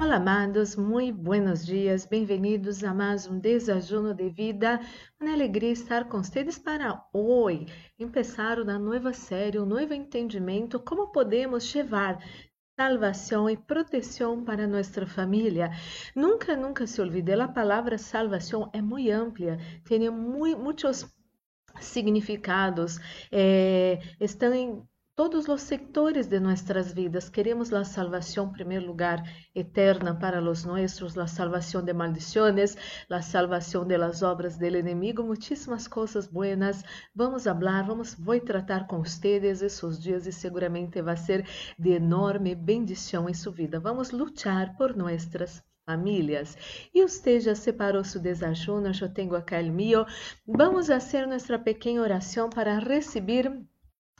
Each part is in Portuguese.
Olá, amados, muito buenos dias, bem-vindos a mais um desajuno de vida. Uma alegria estar com vocês para hoje começar uma nova série, um novo entendimento como podemos levar salvação e proteção para nossa família. Nunca, nunca se olvide, a palavra salvação é muito ampla, tem muitos significados, eh, estão em todos os sectores de nossas vidas. Queremos a salvação, em primeiro lugar, eterna para os nossos, a salvação de maldições, a salvação de las obras del enemigo, muitíssimas coisas buenas. Vamos falar, vamos, vou tratar com vocês esses dias e seguramente vai ser de enorme bendição em sua vida. Vamos lutar por nossas famílias. E você já separou seu desajuno, eu tenho acá o meu. Vamos fazer nossa pequena oração para receber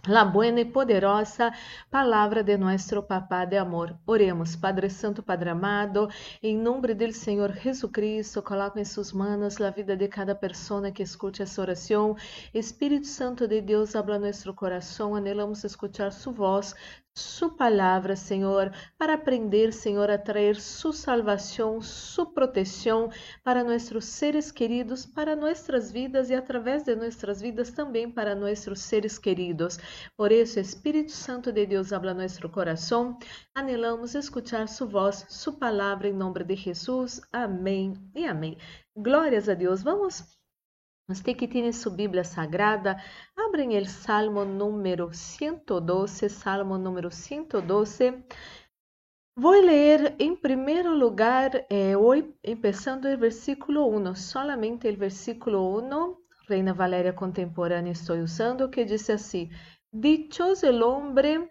la buena y poderosa palabra de nuestro Papá de amor. Oremos, Padre Santo, Padre amado, em nome do Senhor Jesucristo, coloco em suas manos a vida de cada pessoa que escute essa oração. Espírito Santo de Deus, habla nosso coração, anelamos escuchar sua voz, sua palavra, Senhor, para aprender, Senhor, a trazer sua salvação, sua proteção para nossos seres queridos, para nossas vidas e através de nossas vidas também para nossos seres queridos. Por isso, Espírito Santo de Deus habla nosso coração. Anelamos escuchar sua voz, sua palavra em nome de Jesus. Amém e amém. Glórias a Deus. Vamos você que tem sua Bíblia Sagrada, abrem o Salmo número 112, Salmo número 112. Vou ler em primeiro lugar, eh, começando o versículo 1, solamente o versículo 1, Reina Valéria Contemporânea estou usando, que diz assim: Dichoso el hombre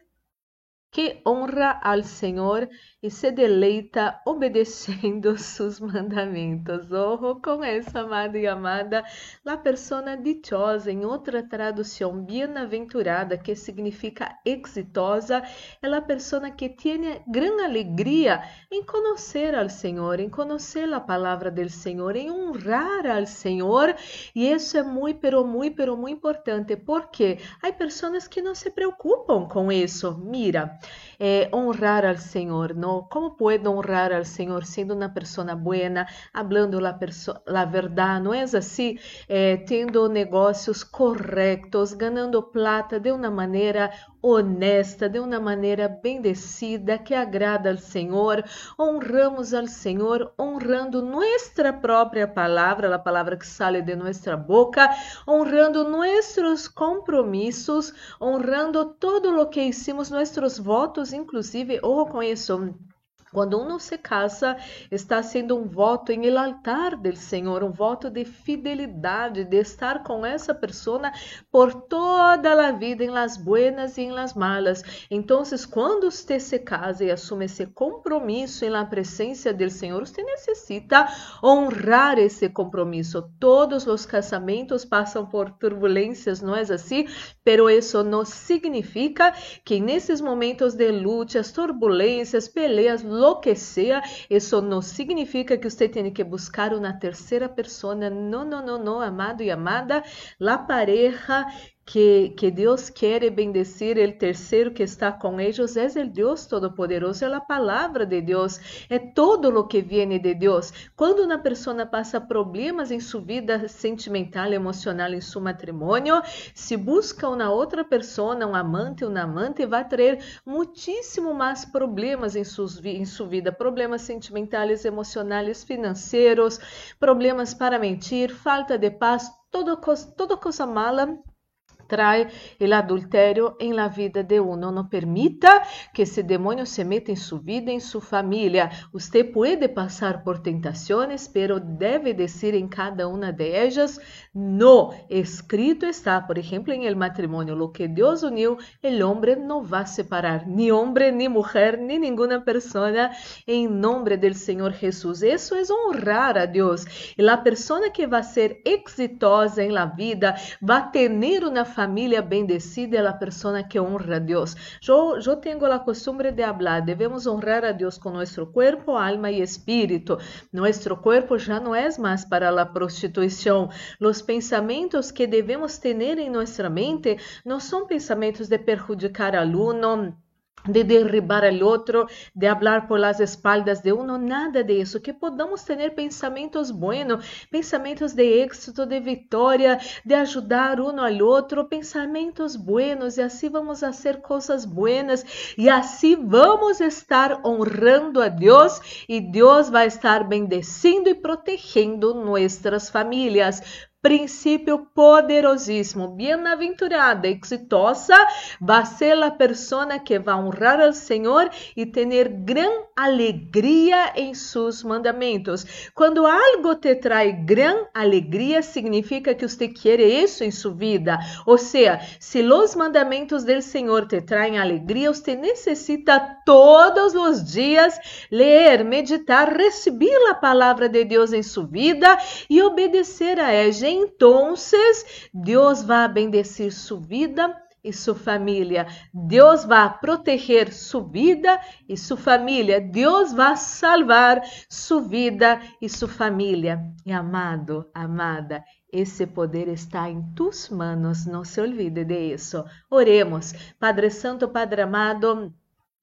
que honra al Senhor e se deleita obedecendo seus mandamentos. Ojo com essa, amada e amada. La persona dichosa, em outra tradução, bem-aventurada, que significa exitosa, é a pessoa que tem grande alegria em conhecer al Senhor, em conhecer a palavra del Senhor, em honrar al Senhor. E isso é muito, pero muito, pero muito importante, porque há pessoas que não se preocupam com isso. Mira, eh, honrar al Senhor, ¿no? ¿Cómo puedo honrar al Senhor sendo uma pessoa buena, hablando la, la verdad, não é assim? Eh, tendo negócios corretos, ganhando plata de uma maneira honesta, de uma maneira bendecida, que agrada ao Senhor. Honramos ao Senhor, honrando nossa própria palavra, a palavra que sale de nossa boca, honrando nossos compromissos, honrando todo o que hicimos, nossos votos, inclusive, com isso quando uno se casa, está sendo um voto em el altar del Senhor, um voto de fidelidade, de estar com essa pessoa por toda a vida, em las buenas e em las malas. Então, quando você se casa e assume esse compromisso em la presença del Senhor, você necessita honrar esse compromisso. Todos os casamentos passam por turbulências, não é assim? Pero isso não significa que nesses momentos de lutas, turbulências, peleas, lo que sea, isso não significa que você tem que buscar uma terceira pessoa. Não, não, não, não, amado e amada. La pareja que, que Deus quer bendecir o terceiro que está com eles. É o Deus Todo-Poderoso, é a palavra de Deus, é todo o que vem de Deus. Quando uma pessoa passa problemas em sua vida sentimental, emocional, em seu matrimônio, se busca uma outra pessoa, um amante, um amante, vai trazer muitíssimo mais problemas em, em sua vida, problemas sentimentais, emocionais, financeiros, problemas para mentir, falta de paz, toda coisa, toda coisa mala trae el adulterio en la vida de uno. No permita que ese demonio se meta en su vida, en su familia. Usted puede pasar por tentaciones, pero debe decir en cada una de ellas, no. Escrito está, por ejemplo, en el matrimonio, lo que Dios unió, el hombre no va a separar, ni hombre, ni mujer, ni ninguna persona, en nombre del Señor Jesús. Eso es honrar a Dios. Y la persona que va a ser exitosa en la vida va a tener una familia família bendecida é a pessoa que honra a Deus. Eu, tenho a costumbre de falar, devemos honrar a Deus com nosso corpo, alma e espírito. Nosso corpo já não é mais para a prostituição. Os pensamentos que devemos ter em nossa mente não são pensamentos de perjudicar aluno de derribar al otro, de hablar por las espaldas de uno, nada de eso, que podamos tener pensamientos buenos, pensamientos de éxito, de vitória, de ajudar uno al outro, pensamentos buenos, e assim vamos fazer coisas buenas, e assim vamos estar honrando a Deus, e Deus vai estar bendecindo e protegendo nossas famílias princípio poderosíssimo. Bem-aventurada, exitosa, vai ser a pessoa que vai honrar ao Senhor e ter gran alegria em seus mandamentos. Quando algo te traz gran alegria, significa que você quer isso em sua vida. Ou seja, se os mandamentos do Senhor te traem alegria, você necessita todos os dias ler, meditar, receber a palavra de Deus em sua vida e obedecer a ela entonces Deus vai bendecir sua vida e sua família. Deus vai proteger sua vida e sua família. Deus vai salvar sua vida e sua família. E amado, amada, esse poder está em tus manos, não se olvide de isso. Oremos. Padre Santo, Padre amado,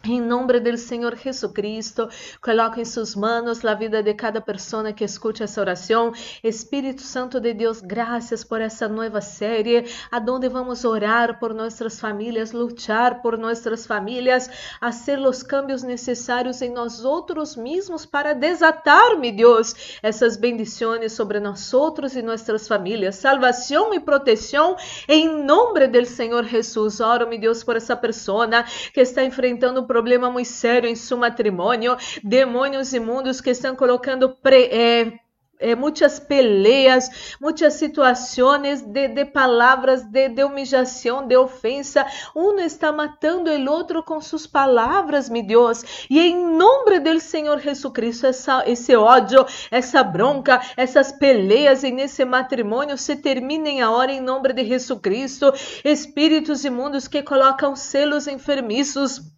em nome do Senhor Jesucristo, coloque em suas mãos a vida de cada pessoa que escute essa oração. Espírito Santo de Deus, graças por essa nova série, aonde vamos orar por nossas famílias, lutar por nossas famílias, fazer os cambios necessários em nós outros mesmos para desatar, meu Deus, essas bendições sobre nós outros e nossas famílias. Salvação e proteção em nome do Senhor Jesus. Oro, meu Deus, por essa pessoa que está enfrentando problema muito sério em seu matrimônio, demônios imundos que estão colocando pre, eh, eh, muitas peleas, muitas situações de, de palavras de, de humillação, de ofensa. Um está matando o outro com suas palavras, meu Deus. E em nome do Senhor Jesucristo, essa, esse ódio, essa bronca, essas peleas e nesse matrimônio se terminem agora em nome de Jesucristo. Espíritos imundos que colocam selos enfermiços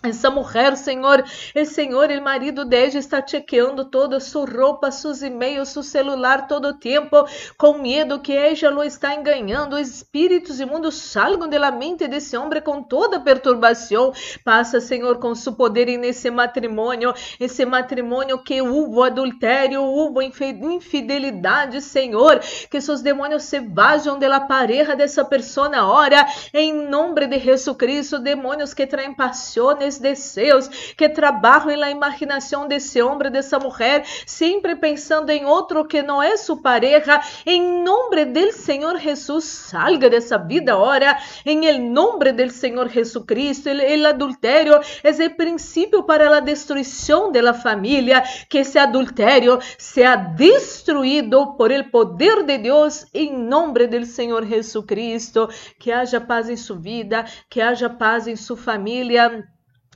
essa mulher, Senhor, o Senhor, o marido dela está chequeando toda sua roupa, seus e-mails, seu celular todo o tempo, com medo que ela lo está enganando. Espíritos imundos salgam da mente desse homem com toda perturbação. Passa, Senhor, com seu poder nesse matrimônio, esse matrimônio que houve adultério, houve infidelidade, Senhor, que seus demônios se vajam da pareja dessa pessoa ora, em nome de Jesus Cristo, demônios que traem paixões desejos que trabalham na imaginação desse homem, dessa mulher, sempre pensando em outro que não é sua pareja. Em nome do Senhor Jesus, salga dessa vida agora. Em nome do Senhor Jesucristo, o adultério é o princípio para a destruição da família. Que esse adultério seja destruído por el poder de Deus, em nome do Senhor Jesucristo. Que haja paz em sua vida, que haja paz em sua família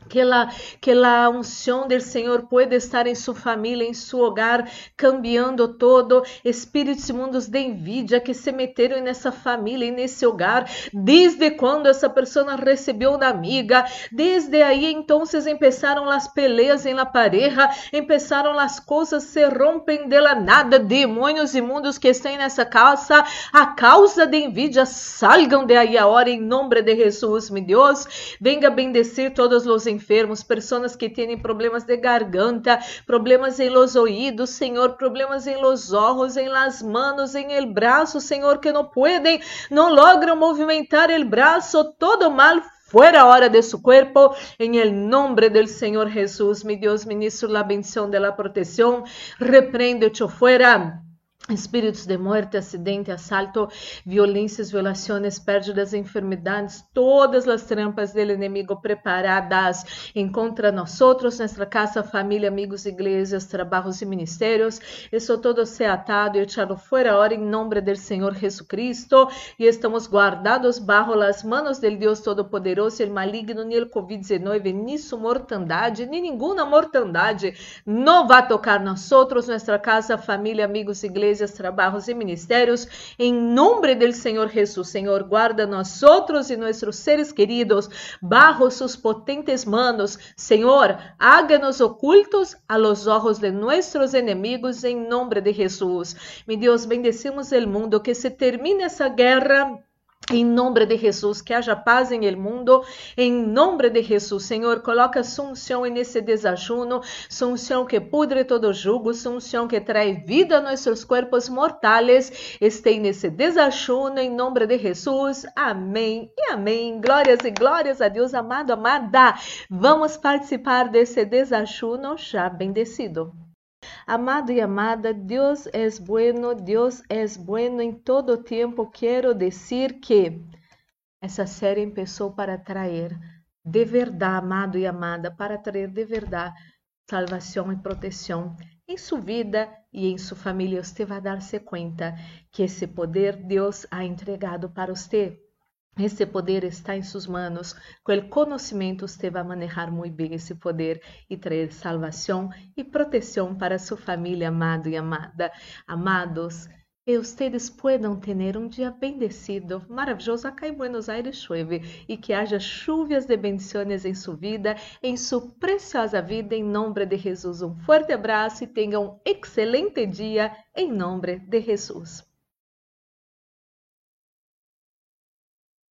que la, que la unción del Señor pueda estar en su familia, en su hogar, cambiando todo. Espíritos imundos de envidia que se meteram nessa família e nesse hogar, desde quando essa pessoa recebeu uma amiga, desde aí então começaram as peleas em la pareja, começaram as coisas se rompem de la nada, demônios imundos que estão nessa casa, a causa de envidia, salgam de aí agora em nome de Jesus, meu Deus, venga bendecir todos os enfermos, pessoas que têm problemas de garganta, problemas em los oídos, Senhor, problemas em los ojos, em las manos, em el braço, Senhor, que não podem, não logram movimentar el braço, todo mal fuera hora de su cuerpo, en el nombre del Señor Jesús. Mi Dios, ministro la bendición de la protección, reprende, echo fuera espíritos de morte, acidente, assalto, violências, violações, pérdidas, enfermidades, todas as trampas do inimigo preparadas em contra nós nossa casa, família, amigos, igrejas, trabalhos e ministérios. Isso todo se atado e echado fora hora em nome do Senhor Jesucristo e estamos guardados bajo as manos del Deus Todo-Poderoso, el maligno, nem o Covid-19, nem sua mortandade, nem nenhuma mortandade não vai tocar nós nossa casa, família, amigos, igrejas, igrejas, trabalhos e ministérios. Em nome do Senhor Jesus, Senhor, guarda nós outros e nossos seres queridos bajo sus potentes manos. Senhor, háganos ocultos a los ojos de nuestros enemigos em nome de Jesus. Mi Deus, bendecimos o mundo, que se termine essa guerra Em nome de Jesus, que haja paz em el mundo. Em nome de Jesus, Senhor, coloca sunção nesse desajuno, sunção que pudre todo jugo, sunção que traz vida a nossos corpos mortais. Esteja nesse desajuno, em nome de Jesus. Amém e amém. Glórias e glórias a Deus, amado, amada. Vamos participar desse desajuno já bendecido. Amado e amada, Deus é bueno, Deus é bueno em todo tempo. Quero dizer que essa série começou para trazer de verdade, amado e amada, para trazer de verdade salvação e proteção em sua vida e em sua família. Você vai dar-se conta que esse poder Deus ha entregado para você. Esse poder está em suas mãos. Com o conhecimento, você vai manejar muito bem esse poder e trazer salvação e proteção para sua família, amado e amada. Amados, que vocês possam ter um dia bendecido, maravilhoso. Acá em Buenos Aires chove e que haja chuvas de bendições em sua vida, em sua preciosa vida, em nome de Jesus. Um forte abraço e tenha um excelente dia, em nome de Jesus.